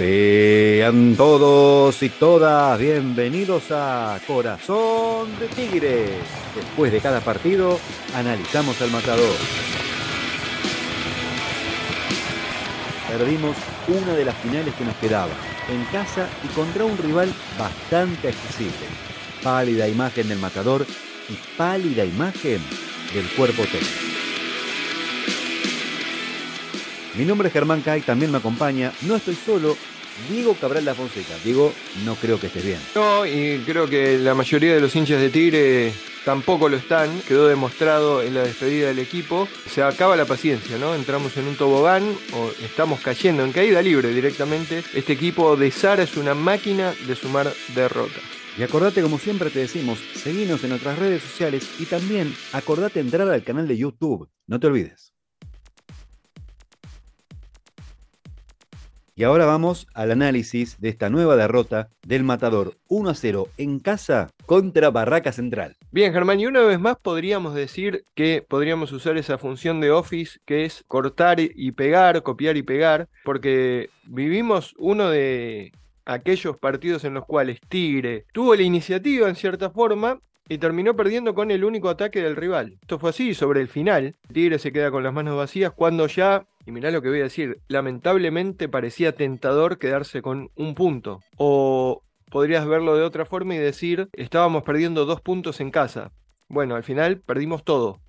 Sean todos y todas bienvenidos a Corazón de Tigre. Después de cada partido, analizamos al matador. Perdimos una de las finales que nos quedaba, en casa y contra un rival bastante accesible. Pálida imagen del matador y pálida imagen del cuerpo técnico. Mi nombre es Germán Cay, también me acompaña. No estoy solo, Diego Cabral La Fonseca. Diego, no creo que estés bien. No, y creo que la mayoría de los hinchas de Tigre tampoco lo están. Quedó demostrado en la despedida del equipo. Se acaba la paciencia, ¿no? Entramos en un tobogán o estamos cayendo en caída libre directamente. Este equipo de Sara es una máquina de sumar derrotas. Y acordate, como siempre te decimos, seguinos en nuestras redes sociales y también acordate entrar al canal de YouTube. No te olvides. Y ahora vamos al análisis de esta nueva derrota del Matador 1 a 0 en casa contra Barraca Central. Bien, Germán, y una vez más podríamos decir que podríamos usar esa función de Office que es cortar y pegar, copiar y pegar, porque vivimos uno de aquellos partidos en los cuales Tigre tuvo la iniciativa en cierta forma y terminó perdiendo con el único ataque del rival. Esto fue así, sobre el final, Tigre se queda con las manos vacías cuando ya y mirá lo que voy a decir, lamentablemente parecía tentador quedarse con un punto. O podrías verlo de otra forma y decir, estábamos perdiendo dos puntos en casa. Bueno, al final perdimos todo.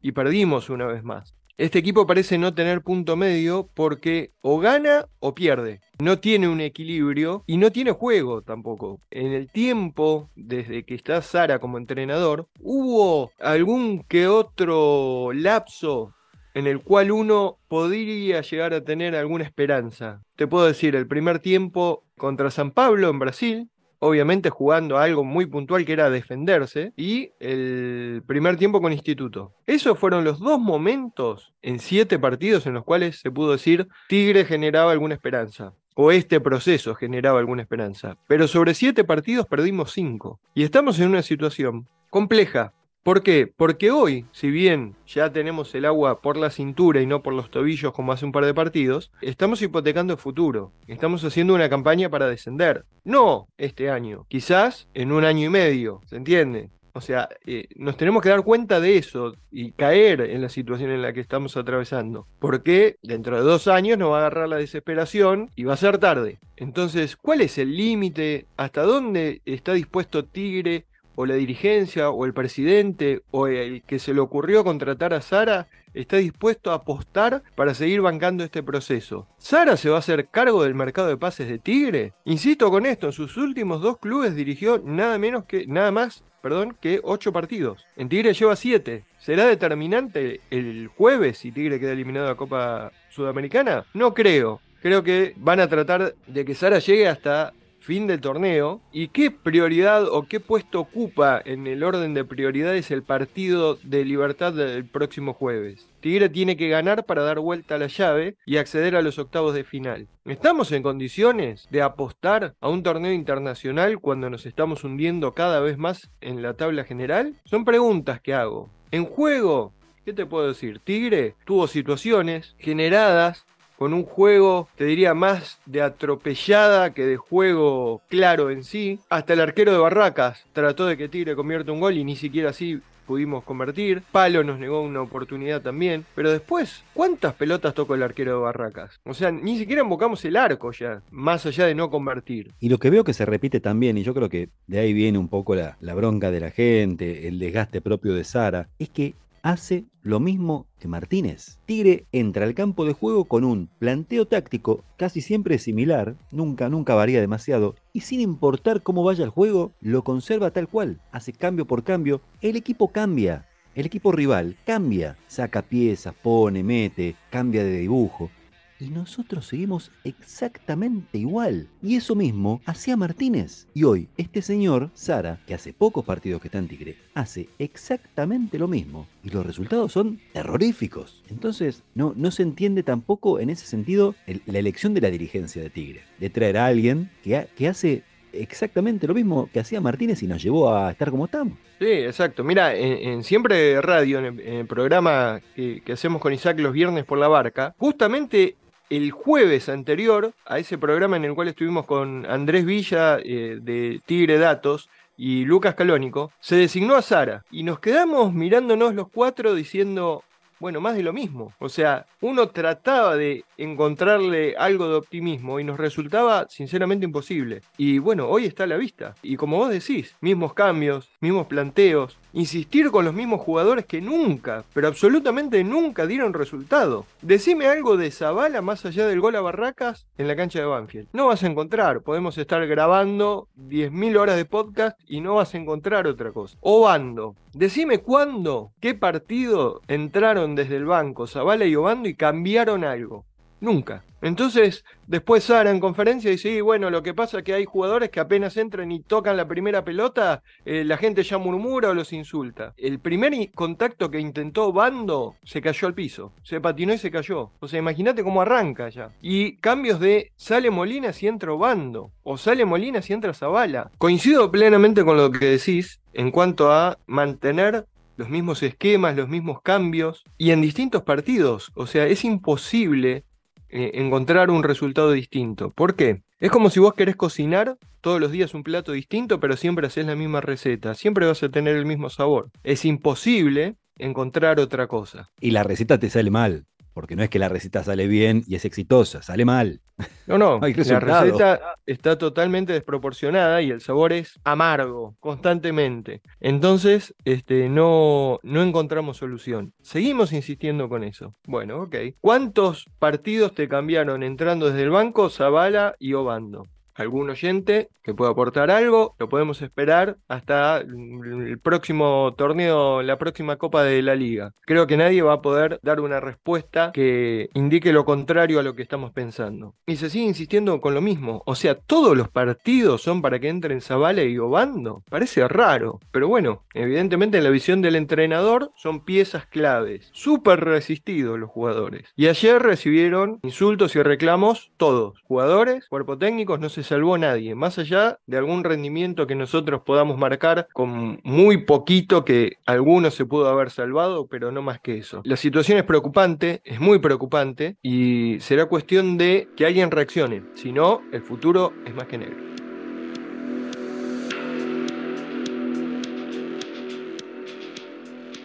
Y perdimos una vez más. Este equipo parece no tener punto medio porque o gana o pierde. No tiene un equilibrio y no tiene juego tampoco. En el tiempo, desde que está Sara como entrenador, hubo algún que otro lapso en el cual uno podría llegar a tener alguna esperanza. Te puedo decir, el primer tiempo contra San Pablo en Brasil, obviamente jugando algo muy puntual que era defenderse, y el primer tiempo con Instituto. Esos fueron los dos momentos en siete partidos en los cuales se pudo decir Tigre generaba alguna esperanza. O este proceso generaba alguna esperanza. Pero sobre siete partidos perdimos cinco. Y estamos en una situación compleja, ¿Por qué? Porque hoy, si bien ya tenemos el agua por la cintura y no por los tobillos como hace un par de partidos, estamos hipotecando el futuro. Estamos haciendo una campaña para descender. No este año, quizás en un año y medio, ¿se entiende? O sea, eh, nos tenemos que dar cuenta de eso y caer en la situación en la que estamos atravesando. Porque dentro de dos años nos va a agarrar la desesperación y va a ser tarde. Entonces, ¿cuál es el límite? ¿Hasta dónde está dispuesto Tigre o la dirigencia o el presidente o el que se le ocurrió contratar a Sara está dispuesto a apostar para seguir bancando este proceso. ¿Sara se va a hacer cargo del mercado de pases de Tigre? Insisto con esto, en sus últimos dos clubes dirigió nada menos que nada más, perdón, que ocho partidos. En Tigre lleva siete. ¿Será determinante el jueves si Tigre queda eliminado de la Copa Sudamericana? No creo. Creo que van a tratar de que Sara llegue hasta fin del torneo y qué prioridad o qué puesto ocupa en el orden de prioridades el partido de Libertad del próximo jueves. Tigre tiene que ganar para dar vuelta a la llave y acceder a los octavos de final. ¿Estamos en condiciones de apostar a un torneo internacional cuando nos estamos hundiendo cada vez más en la tabla general? Son preguntas que hago. En juego, ¿qué te puedo decir? Tigre tuvo situaciones generadas con un juego, te diría, más de atropellada que de juego claro en sí. Hasta el arquero de Barracas trató de que Tigre convierta un gol y ni siquiera así pudimos convertir. Palo nos negó una oportunidad también. Pero después, ¿cuántas pelotas tocó el arquero de Barracas? O sea, ni siquiera invocamos el arco ya, más allá de no convertir. Y lo que veo que se repite también, y yo creo que de ahí viene un poco la, la bronca de la gente, el desgaste propio de Sara, es que hace lo mismo que Martínez. Tigre entra al campo de juego con un planteo táctico casi siempre similar, nunca, nunca varía demasiado, y sin importar cómo vaya el juego, lo conserva tal cual, hace cambio por cambio, el equipo cambia. El equipo rival cambia, saca piezas, pone, mete, cambia de dibujo y nosotros seguimos exactamente igual. Y eso mismo hacía Martínez. Y hoy, este señor, Sara, que hace pocos partidos que está en Tigre, hace exactamente lo mismo. Y los resultados son terroríficos. Entonces, no, no se entiende tampoco en ese sentido la elección de la dirigencia de Tigre. De traer a alguien que, que hace exactamente lo mismo que hacía Martínez y nos llevó a estar como estamos. Sí, exacto. Mira, en, Siempre Radio, en el, programa que, que, hacemos con Isaac los viernes por la barca, justamente el jueves anterior a ese programa en el cual estuvimos con Andrés Villa eh, de Tigre Datos y Lucas Calónico, se designó a Sara y nos quedamos mirándonos los cuatro diciendo, bueno, más de lo mismo. O sea, uno trataba de encontrarle algo de optimismo y nos resultaba sinceramente imposible. Y bueno, hoy está a la vista. Y como vos decís, mismos cambios, mismos planteos, insistir con los mismos jugadores que nunca, pero absolutamente nunca dieron resultado. Decime algo de Zavala más allá del gol a Barracas en la cancha de Banfield. No vas a encontrar, podemos estar grabando 10.000 horas de podcast y no vas a encontrar otra cosa. Obando, decime cuándo, qué partido entraron desde el banco Zavala y Obando y cambiaron algo. Nunca. Entonces, después Sara en conferencia dice, bueno, lo que pasa es que hay jugadores que apenas entran y tocan la primera pelota, eh, la gente ya murmura o los insulta. El primer contacto que intentó Bando se cayó al piso, se patinó y se cayó. O sea, imagínate cómo arranca ya. Y cambios de sale Molina si entra Bando, o sale Molina si entra Zavala. Coincido plenamente con lo que decís en cuanto a mantener los mismos esquemas, los mismos cambios, y en distintos partidos. O sea, es imposible eh, encontrar un resultado distinto. ¿Por qué? Es como si vos querés cocinar todos los días un plato distinto, pero siempre haces la misma receta. Siempre vas a tener el mismo sabor. Es imposible encontrar otra cosa. Y la receta te sale mal porque no es que la receta sale bien y es exitosa, sale mal. No, no, la receta está totalmente desproporcionada y el sabor es amargo constantemente. Entonces, este, no, no encontramos solución. Seguimos insistiendo con eso. Bueno, ok. ¿Cuántos partidos te cambiaron entrando desde el banco Zavala y Obando? Algún oyente que pueda aportar algo, lo podemos esperar hasta el próximo torneo, la próxima Copa de la Liga. Creo que nadie va a poder dar una respuesta que indique lo contrario a lo que estamos pensando. Y se sigue insistiendo con lo mismo. O sea, todos los partidos son para que entren Zavala y Obando. Parece raro, pero bueno, evidentemente en la visión del entrenador son piezas claves. Súper resistidos los jugadores. Y ayer recibieron insultos y reclamos todos. Jugadores, cuerpo técnico, no se salvó nadie, más allá de algún rendimiento que nosotros podamos marcar con muy poquito que alguno se pudo haber salvado, pero no más que eso. La situación es preocupante, es muy preocupante y será cuestión de que alguien reaccione, si no, el futuro es más que negro.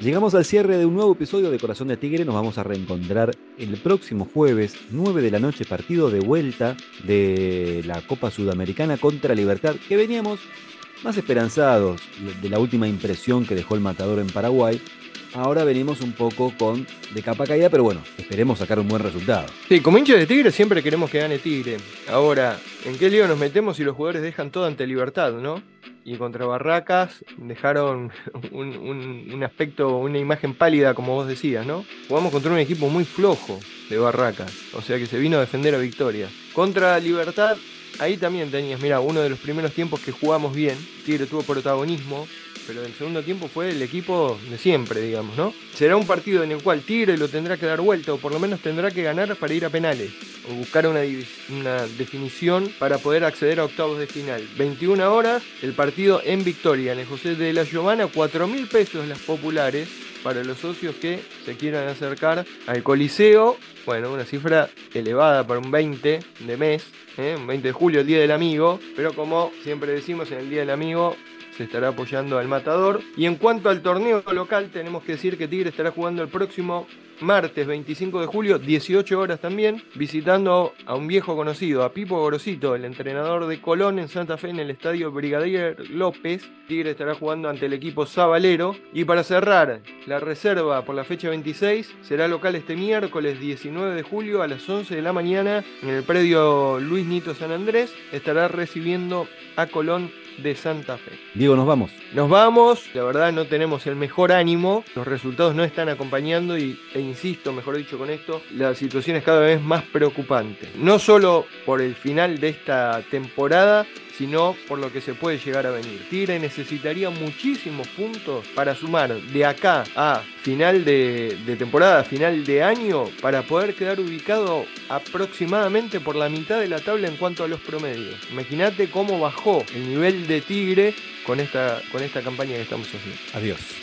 Llegamos al cierre de un nuevo episodio de Corazón de Tigre. Nos vamos a reencontrar el próximo jueves, 9 de la noche, partido de vuelta de la Copa Sudamericana contra Libertad, que veníamos más esperanzados de la última impresión que dejó el matador en Paraguay. Ahora venimos un poco con de capa caída, pero bueno, esperemos sacar un buen resultado. Sí, como hincha de Tigre siempre queremos que gane Tigre. Ahora, ¿en qué lío nos metemos si los jugadores dejan todo ante Libertad, no? y contra Barracas dejaron un, aspecto, una imagen pálida, como vos decías, ¿no? Jugamos contra un equipo muy flojo de Barracas, o sea que se vino a defender a Victoria. Contra Libertad, ahí también tenías, mira, uno de los primeros tiempos que jugamos bien, Tigre tuvo protagonismo, pero el segundo tiempo fue el equipo de siempre, digamos, ¿no? Será un partido en el cual Tigre lo tendrá que dar vuelta, o por lo menos tendrá que ganar para ir a penales, o buscar una, definición para poder acceder a octavos de final. 21 horas, el partido en Victoria, en el José de la Giovana, 4 mil pesos las populares para los socios que se quieran acercar al Coliseo. Bueno, una cifra elevada para un 20 de mes, ¿eh? un 20 de julio, el Día del Amigo, pero como siempre decimos, en el Día del Amigo se estará apoyando al Matador. Y en cuanto al torneo local, tenemos que decir que Tigre estará jugando el próximo martes 25 de julio, 18 horas también, visitando a un viejo conocido, a Pipo Gorosito, el entrenador de Colón en Santa Fe en el estadio Brigadier López. Tigre estará jugando ante el equipo Sabalero. Y para cerrar la reserva por la fecha 26, será local este miércoles 19 de julio a las 11 de la mañana en el predio Luis Nito San Andrés. Estará recibiendo a Colón de Santa Fe. Diego, nos vamos. Nos vamos, la verdad no tenemos el mejor ánimo, los resultados no están acompañando y, e insisto, mejor dicho con esto, la situación es cada vez más preocupante. No solo por el final de esta temporada, sino por lo que se puede llegar a venir. Tigre necesitaría muchísimos puntos para sumar de acá a final de, temporada, final de año, para poder quedar ubicado aproximadamente por la mitad de la tabla en cuanto a los promedios. Imagínate cómo bajó el nivel de Tigre con esta, con esta campaña que estamos haciendo. Adiós.